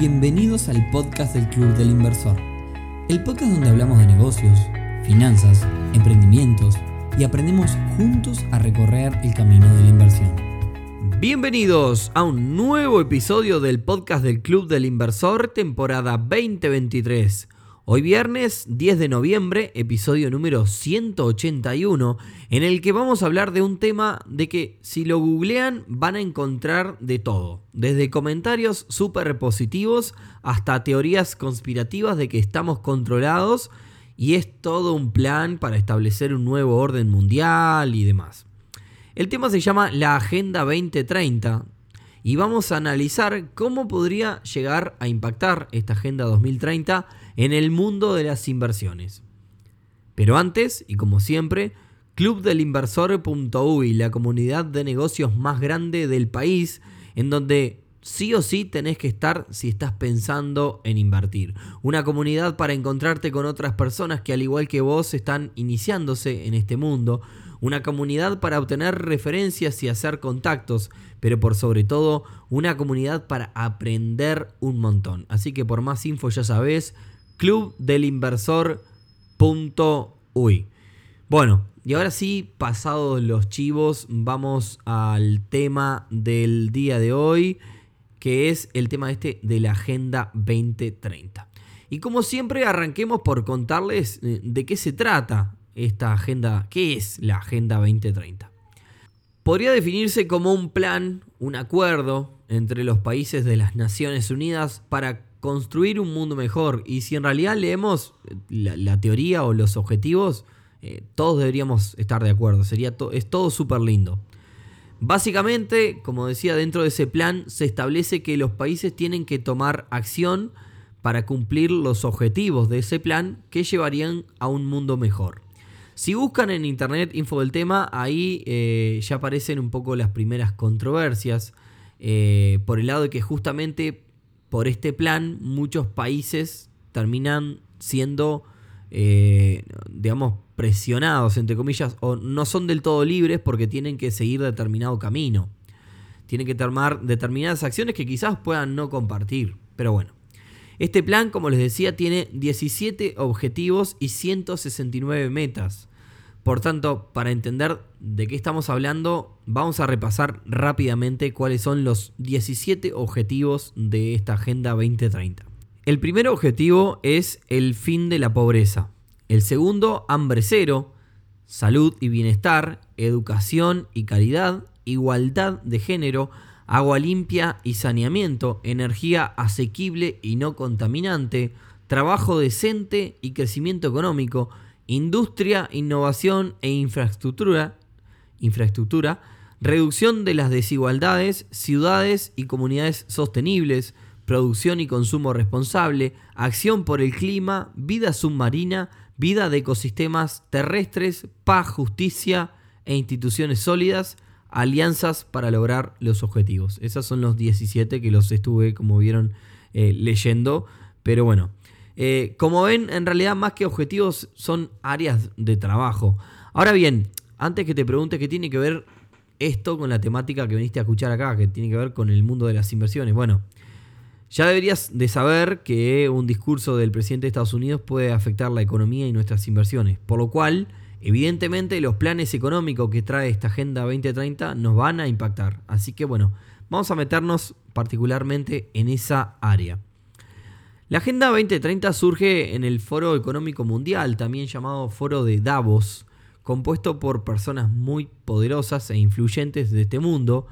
Bienvenidos al podcast del Club del Inversor, el podcast donde hablamos de negocios, finanzas, emprendimientos y aprendemos juntos a recorrer el camino de la inversión. Bienvenidos a un nuevo episodio del podcast del Club del Inversor, temporada 2023. Hoy viernes 10 de noviembre, episodio número 181, en el que vamos a hablar de un tema de que si lo googlean van a encontrar de todo, desde comentarios súper positivos hasta teorías conspirativas de que estamos controlados y es todo un plan para establecer un nuevo orden mundial y demás. El tema se llama la Agenda 2030 y vamos a analizar cómo podría llegar a impactar esta Agenda 2030 en el mundo de las inversiones. Pero antes, y como siempre, clubdelinversor.uy, la comunidad de negocios más grande del país, en donde sí o sí tenés que estar si estás pensando en invertir. Una comunidad para encontrarte con otras personas que al igual que vos están iniciándose en este mundo. Una comunidad para obtener referencias y hacer contactos, pero por sobre todo una comunidad para aprender un montón. Así que por más info ya sabes, clubdelinversor.uy. Bueno, y ahora sí, pasados los chivos, vamos al tema del día de hoy, que es el tema este de la Agenda 2030. Y como siempre, arranquemos por contarles eh, de qué se trata esta agenda, qué es la Agenda 2030. Podría definirse como un plan, un acuerdo entre los países de las Naciones Unidas para construir un mundo mejor. Y si en realidad leemos la, teoría o los objetivos, eh, todos deberíamos estar de acuerdo. Sería es todo súper lindo. Básicamente, como decía, dentro de ese plan se establece que los países tienen que tomar acción para cumplir los objetivos de ese plan que llevarían a un mundo mejor. Si buscan en internet info del tema, ahí eh, ya aparecen un poco las primeras controversias eh, por el lado de que justamente por este plan muchos países terminan siendo, eh, digamos, presionados, entre comillas, o no son del todo libres porque tienen que seguir determinado camino. Tienen que tomar determinadas acciones que quizás puedan no compartir. Pero bueno, este plan, como les decía, tiene 17 objetivos y 169 metas. Por tanto, para entender de qué estamos hablando, vamos a repasar rápidamente cuáles son los 17 objetivos de esta Agenda 2030. El primer objetivo es el fin de la pobreza. El segundo, hambre cero, salud y bienestar, educación y calidad, igualdad de género, agua limpia y saneamiento, energía asequible y no contaminante, trabajo decente y crecimiento económico, industria, innovación e infraestructura, infraestructura, reducción de las desigualdades, ciudades y comunidades sostenibles, producción y consumo responsable, acción por el clima, vida submarina, vida de ecosistemas terrestres, paz, justicia e instituciones sólidas, alianzas para lograr los objetivos. Esos son los 17 que los estuve, como vieron, eh, leyendo. Pero bueno, eh, como ven, en realidad más que objetivos son áreas de trabajo. Ahora bien, antes que te pregunte qué tiene que ver esto con la temática que viniste a escuchar acá, que tiene que ver con el mundo de las inversiones. Bueno, ya deberías de saber que un discurso del presidente de Estados Unidos puede afectar la economía y nuestras inversiones, por lo cual, evidentemente, los planes económicos que trae esta Agenda 2030 nos van a impactar. Así que bueno, vamos a meternos particularmente en esa área. La Agenda 2030 surge en el Foro Económico Mundial, también llamado Foro de Davos, compuesto por personas muy poderosas e influyentes de este mundo.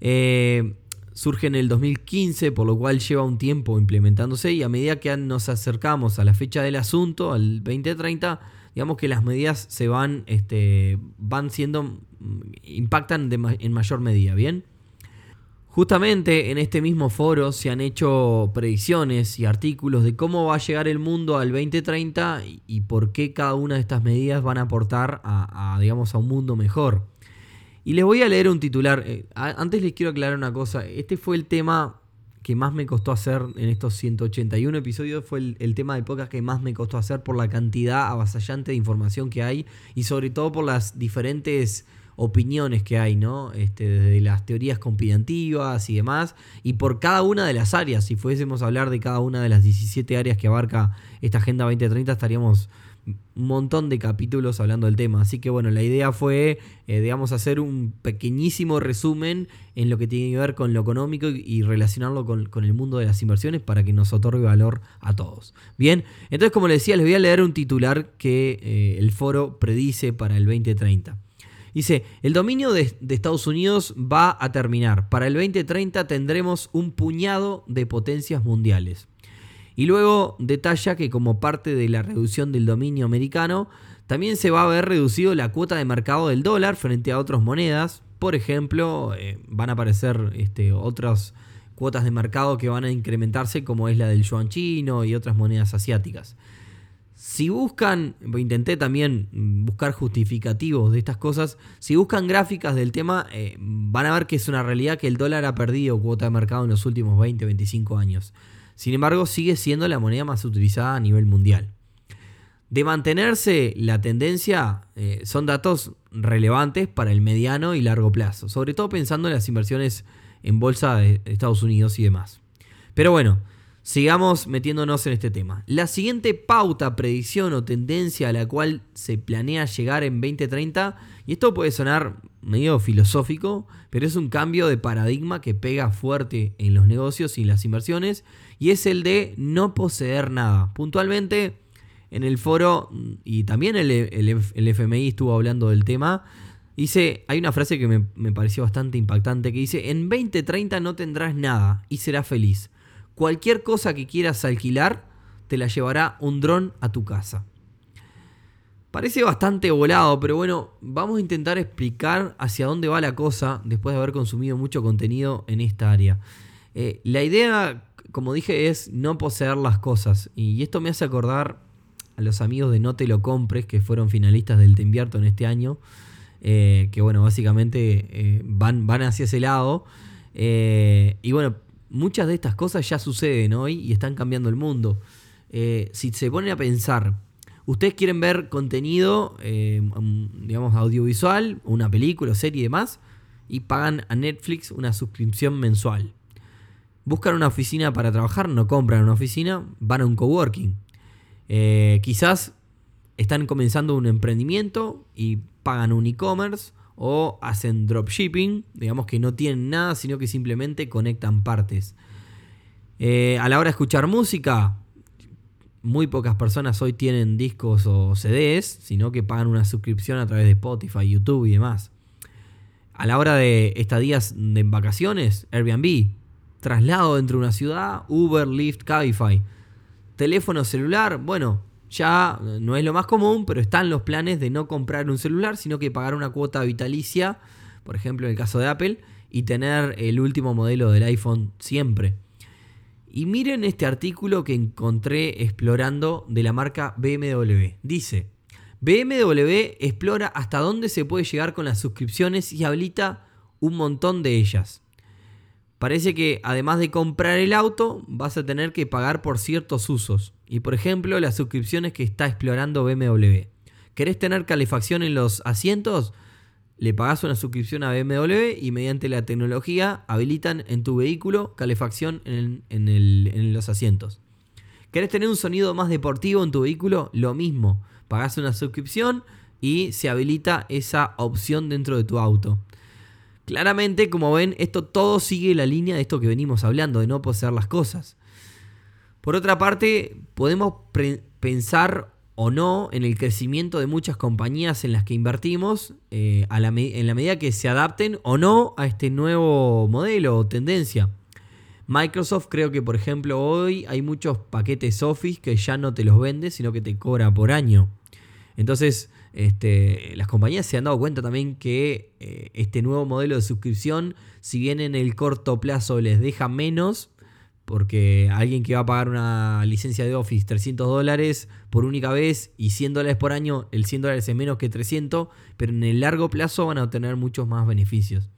Eh, surge en el 2015, por lo cual lleva un tiempo implementándose y a medida que nos acercamos a la fecha del asunto, al 2030, digamos que las medidas se van, este, van siendo, impactan en mayor medida, ¿bien? Justamente en este mismo foro se han hecho predicciones y artículos de cómo va a llegar el mundo al 2030 y por qué cada una de estas medidas van a aportar a, digamos, a un mundo mejor. Y les voy a leer un titular. Eh, antes les quiero aclarar una cosa. Este fue el tema que más me costó hacer en estos 181 episodios. Fue el, el tema de podcast que más me costó hacer por la cantidad avasallante de información que hay y sobre todo por las diferentes opiniones que hay, ¿no? Este, desde las teorías conspirativas y demás, y por cada una de las áreas. Si fuésemos a hablar de cada una de las 17 áreas que abarca esta Agenda 2030, estaríamos un montón de capítulos hablando del tema. Así que bueno, la idea fue, eh, digamos, hacer un pequeñísimo resumen en lo que tiene que ver con lo económico y, relacionarlo con, el mundo de las inversiones para que nos otorgue valor a todos. Bien, entonces como les decía, les voy a leer un titular que eh, el foro predice para el 2030. Dice, el dominio de, Estados Unidos va a terminar. Para el 2030 tendremos un puñado de potencias mundiales. Y luego detalla que como parte de la reducción del dominio americano, también se va a ver reducido la cuota de mercado del dólar frente a otras monedas. Por ejemplo, eh, van a aparecer este, otras cuotas de mercado que van a incrementarse como es la del yuan chino y otras monedas asiáticas. Si buscan, intenté también buscar justificativos de estas cosas, si buscan gráficas del tema, eh, van a ver que es una realidad que el dólar ha perdido cuota de mercado en los últimos 20, 25 años. Sin embargo, sigue siendo la moneda más utilizada a nivel mundial. De mantenerse la tendencia, eh, son datos relevantes para el mediano y largo plazo, sobre todo pensando en las inversiones en bolsa de Estados Unidos y demás. Pero bueno, sigamos metiéndonos en este tema. La siguiente pauta, predicción o tendencia a la cual se planea llegar en 2030, y esto puede sonar medio filosófico, pero es un cambio de paradigma que pega fuerte en los negocios y las inversiones y es el de no poseer nada. Puntualmente, en el foro, y también el, FMI estuvo hablando del tema, dice, hay una frase que me, me pareció bastante impactante, que dice, en 2030 no tendrás nada y serás feliz. Cualquier cosa que quieras alquilar, te la llevará un dron a tu casa. Parece bastante volado, pero bueno, vamos a intentar explicar hacia dónde va la cosa después de haber consumido mucho contenido en esta área. Eh, la idea como dije, es no poseer las cosas. Y esto me hace acordar a los amigos de No Te Lo Compres, que fueron finalistas del Te Invierto en este año. Eh, que bueno, básicamente eh, van, van hacia ese lado. Y bueno, muchas de estas cosas ya suceden hoy y están cambiando el mundo. si se ponen a pensar, ustedes quieren ver contenido, digamos, audiovisual, una película, serie y demás, y pagan a Netflix una suscripción mensual buscan una oficina para trabajar, no compran una oficina, van a un coworking. Eh, quizás están comenzando un emprendimiento y pagan un e-commerce o hacen dropshipping, digamos que no tienen nada, sino que simplemente conectan partes. Eh, a la hora de escuchar música, muy pocas personas hoy tienen discos o CDs, sino que pagan una suscripción a través de Spotify, YouTube y demás. A la hora de estadías de vacaciones, Airbnb, traslado dentro de una ciudad, Uber, Lyft, Cabify. Teléfono celular, bueno, ya no es lo más común, pero están los planes de no comprar un celular, sino que pagar una cuota vitalicia, por ejemplo en el caso de Apple, y tener el último modelo del iPhone siempre. Y miren este artículo que encontré explorando de la marca BMW. Dice, BMW explora hasta dónde se puede llegar con las suscripciones y habilita un montón de ellas. Parece que además de comprar el auto, vas a tener que pagar por ciertos usos. Y por ejemplo, las suscripciones que está explorando BMW. ¿Querés tener calefacción en los asientos? Le pagás una suscripción a BMW y mediante la tecnología habilitan en tu vehículo calefacción en, en los asientos. ¿Querés tener un sonido más deportivo en tu vehículo? Lo mismo. Pagás una suscripción y se habilita esa opción dentro de tu auto. Claramente, como ven, esto todo sigue la línea de esto que venimos hablando, de no poseer las cosas. Por otra parte, podemos pensar o no en el crecimiento de muchas compañías en las que invertimos eh, en la medida que se adapten o no a este nuevo modelo o tendencia. Microsoft creo que por ejemplo hoy hay muchos paquetes Office que ya no te los vende, sino que te cobra por año. Entonces, este, las compañías se han dado cuenta también que eh, este nuevo modelo de suscripción, si bien en el corto plazo les deja menos, porque alguien que va a pagar una licencia de Office 300 dólares por única vez y 100 dólares por año, el 100 dólares es menos que 300, pero en el largo plazo van a obtener muchos más beneficios.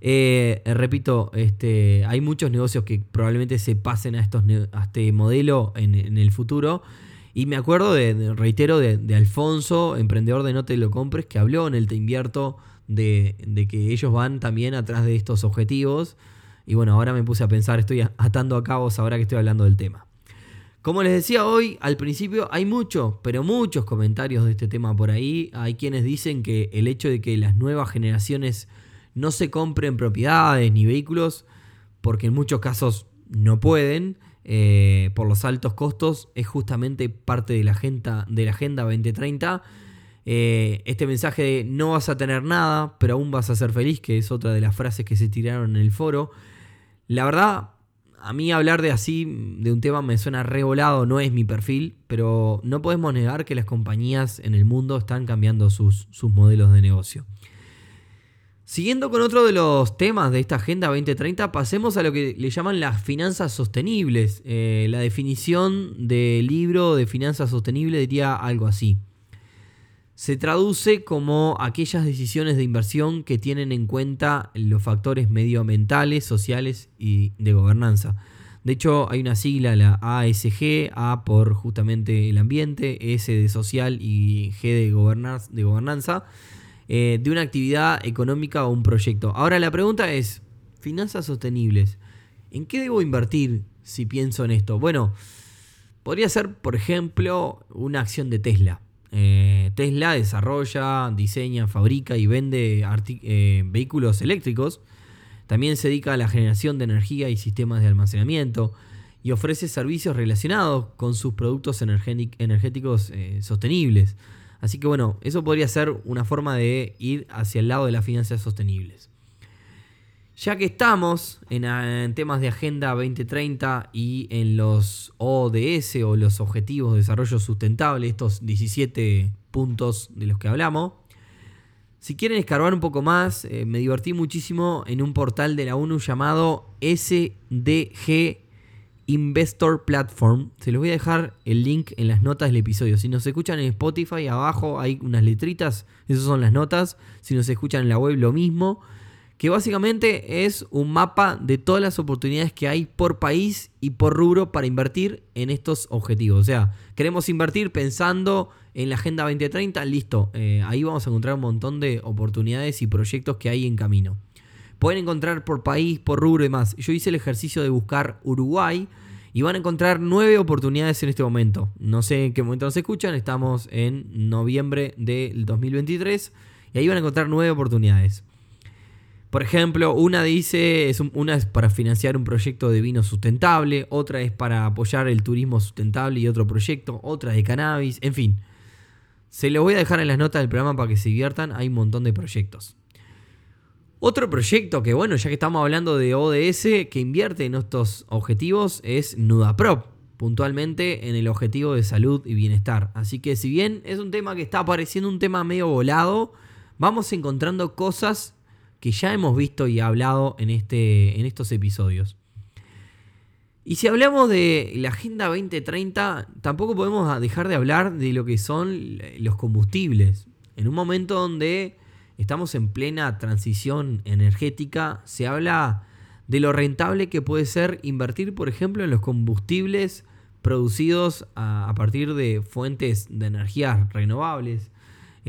Eh, repito, este, hay muchos negocios que probablemente se pasen a, estos, a este modelo en, el futuro Y me acuerdo, de, reitero, de, Alfonso, emprendedor de No Te Lo Compres, que habló en el Te Invierto de, de, que ellos van también atrás de estos objetivos. Y bueno, ahora me puse a pensar, estoy atando a cabos ahora que estoy hablando del tema. Como les decía hoy, al principio hay muchos, pero muchos comentarios de este tema por ahí. Hay quienes dicen que el hecho de que las nuevas generaciones no se compren propiedades ni vehículos, porque en muchos casos no pueden, eh, por los altos costos, es justamente parte de la agenda, de la agenda 2030. Eh, este mensaje de no vas a tener nada, pero aún vas a ser feliz, que es otra de las frases que se tiraron en el foro. La verdad, a mí hablar de así, de un tema me suena revolado, no es mi perfil, pero no podemos negar que las compañías en el mundo están cambiando sus, sus modelos de negocio. Siguiendo con otro de los temas de esta Agenda 2030, pasemos a lo que le llaman las finanzas sostenibles. Eh, la definición del libro de finanzas sostenibles diría algo así se traduce como aquellas decisiones de inversión que tienen en cuenta los factores medioambientales, sociales y de gobernanza. De hecho, hay una sigla, la ASG, A por justamente el ambiente, S de social y G de, de gobernanza, eh, de una actividad económica o un proyecto. Ahora la pregunta es, finanzas sostenibles, ¿en qué debo invertir si pienso en esto? Bueno, podría ser, por ejemplo, una acción de Tesla. Eh, Tesla desarrolla, diseña, fabrica y vende eh, vehículos eléctricos. También se dedica a la generación de energía y sistemas de almacenamiento y ofrece servicios relacionados con sus productos energéticos eh, sostenibles. Así que bueno, eso podría ser una forma de ir hacia el lado de las finanzas sostenibles. Ya que estamos en, temas de Agenda 2030 y en los ODS o los Objetivos de Desarrollo Sustentable, estos 17 puntos de los que hablamos, si quieren escarbar un poco más, eh, me divertí muchísimo en un portal de la ONU llamado SDG Investor Platform. Se los voy a dejar el link en las notas del episodio. Si nos escuchan en Spotify, abajo hay unas letritas, esas son las notas. Si nos escuchan en la web, lo mismo que básicamente es un mapa de todas las oportunidades que hay por país y por rubro para invertir en estos objetivos. O sea, queremos invertir pensando en la Agenda 2030, listo, eh, ahí vamos a encontrar un montón de oportunidades y proyectos que hay en camino. Pueden encontrar por país, por rubro y más. Yo hice el ejercicio de buscar Uruguay y van a encontrar nueve oportunidades en este momento. No sé en qué momento nos escuchan, estamos en noviembre del 2023 y ahí van a encontrar nueve oportunidades. Por ejemplo, una dice, es una es para financiar un proyecto de vino sustentable, otra es para apoyar el turismo sustentable y otro proyecto, otra de cannabis, en fin. Se lo voy a dejar en las notas del programa para que se diviertan, hay un montón de proyectos. Otro proyecto que, bueno, ya que estamos hablando de ODS, que invierte en estos objetivos es NudaProp, puntualmente en el objetivo de salud y bienestar. Así que si bien es un tema que está apareciendo un tema medio volado, vamos encontrando cosas que ya hemos visto y hablado en, este, en estos episodios. Y si hablamos de la Agenda 2030, tampoco podemos dejar de hablar de lo que son los combustibles. En un momento donde estamos en plena transición energética, se habla de lo rentable que puede ser invertir, por ejemplo, en los combustibles producidos a, partir de fuentes de energías renovables,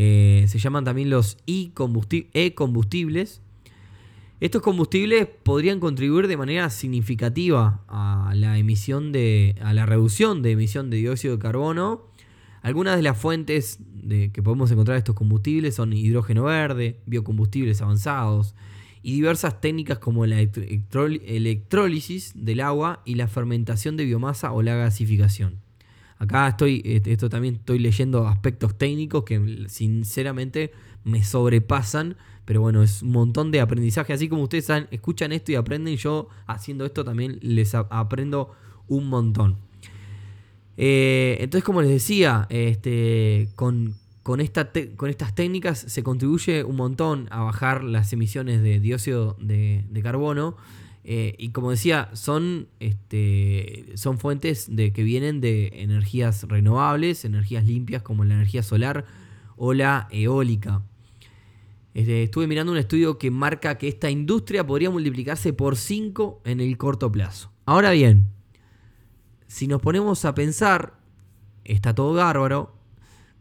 eh, se llaman también los e-combustibles. Estos combustibles podrían contribuir de manera significativa a la emisión de. a la reducción de emisión de dióxido de carbono. Algunas de las fuentes de, que podemos encontrar estos combustibles son hidrógeno verde, biocombustibles avanzados y diversas técnicas como la electrólisis del agua y la fermentación de biomasa o la gasificación. Acá estoy, esto también estoy leyendo aspectos técnicos que sinceramente me sobrepasan, pero bueno, es un montón de aprendizaje. Así como ustedes escuchan esto y aprenden, yo haciendo esto también les aprendo un montón. Eh, entonces, como les decía, este, con, estas técnicas se contribuye un montón a bajar las emisiones de dióxido de carbono. Eh, y como decía, son, este, son fuentes de, que vienen de energías renovables, energías limpias como la energía solar o la eólica. Este, estuve mirando un estudio que marca que esta industria podría multiplicarse por 5 en el corto plazo. Ahora bien, si nos ponemos a pensar, está todo bárbaro.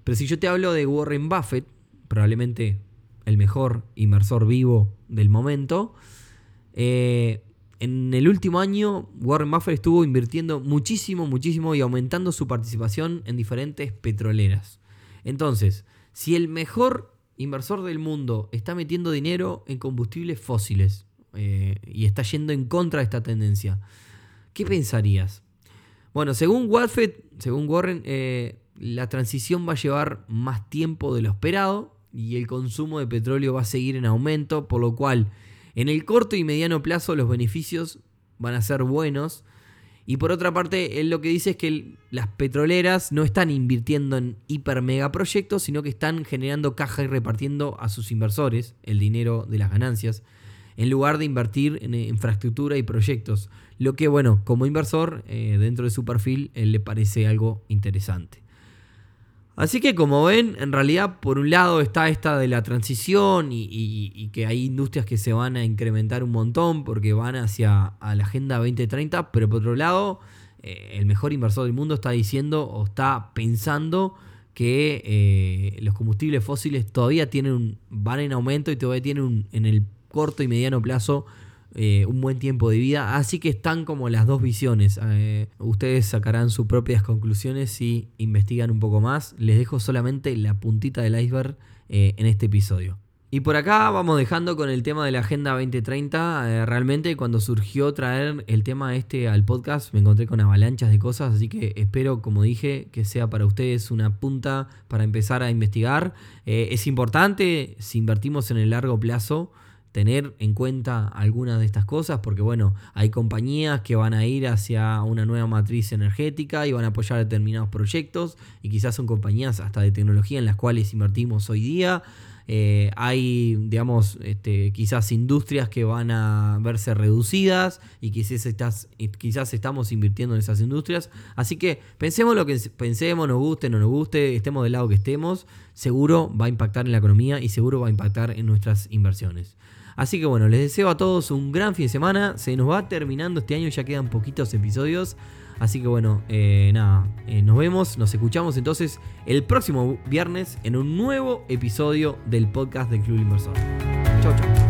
Pero si yo te hablo de Warren Buffett, probablemente el mejor inversor vivo del momento, eh, en el último año Warren Buffett estuvo invirtiendo muchísimo, muchísimo y aumentando su participación en diferentes petroleras. Entonces, si el mejor inversor del mundo está metiendo dinero en combustibles fósiles eh, y está yendo en contra de esta tendencia, ¿qué pensarías? Bueno, según Buffett, según Warren, eh, la transición va a llevar más tiempo de lo esperado y el consumo de petróleo va a seguir en aumento, por lo cual en el corto y mediano plazo los beneficios van a ser buenos. Y por otra parte, él lo que dice es que las petroleras no están invirtiendo en hiper mega proyectos, sino que están generando caja y repartiendo a sus inversores el dinero de las ganancias, en lugar de invertir en infraestructura y proyectos. Lo que, bueno, como inversor, eh, dentro de su perfil, él le parece algo interesante. Así que como ven, en realidad por un lado está esta de la transición y, que hay industrias que se van a incrementar un montón porque van hacia la Agenda 2030, pero por otro lado eh, el mejor inversor del mundo está diciendo o está pensando que eh, los combustibles fósiles todavía tienen van en aumento y todavía tienen en el corto y mediano plazo eh, un buen tiempo de vida. Así que están como las dos visiones. Eh, ustedes sacarán sus propias conclusiones si investigan un poco más. Les dejo solamente la puntita del iceberg eh, en este episodio. Y por acá vamos dejando con el tema de la Agenda 2030. realmente cuando surgió traer el tema este al podcast me encontré con avalanchas de cosas, así que espero, como dije, que sea para ustedes una punta para empezar a investigar. es importante si invertimos en el largo plazo tener en cuenta algunas de estas cosas, porque bueno, hay compañías que van a ir hacia una nueva matriz energética y van a apoyar determinados proyectos, y quizás son compañías hasta de tecnología en las cuales invertimos hoy día. Eh, hay, digamos, este, quizás industrias que van a verse reducidas y quizás, estás, quizás estamos invirtiendo en esas industrias. Así que pensemos lo que pensemos, nos guste, no nos guste, estemos del lado que estemos, seguro va a impactar en la economía y seguro va a impactar en nuestras inversiones. Así que bueno, les deseo a todos un gran fin de semana. Se nos va terminando este año, ya quedan poquitos episodios. Así que bueno, eh, nada, eh, nos vemos, nos escuchamos entonces el próximo viernes en un nuevo episodio del podcast del Club Inversor. Chau, chau.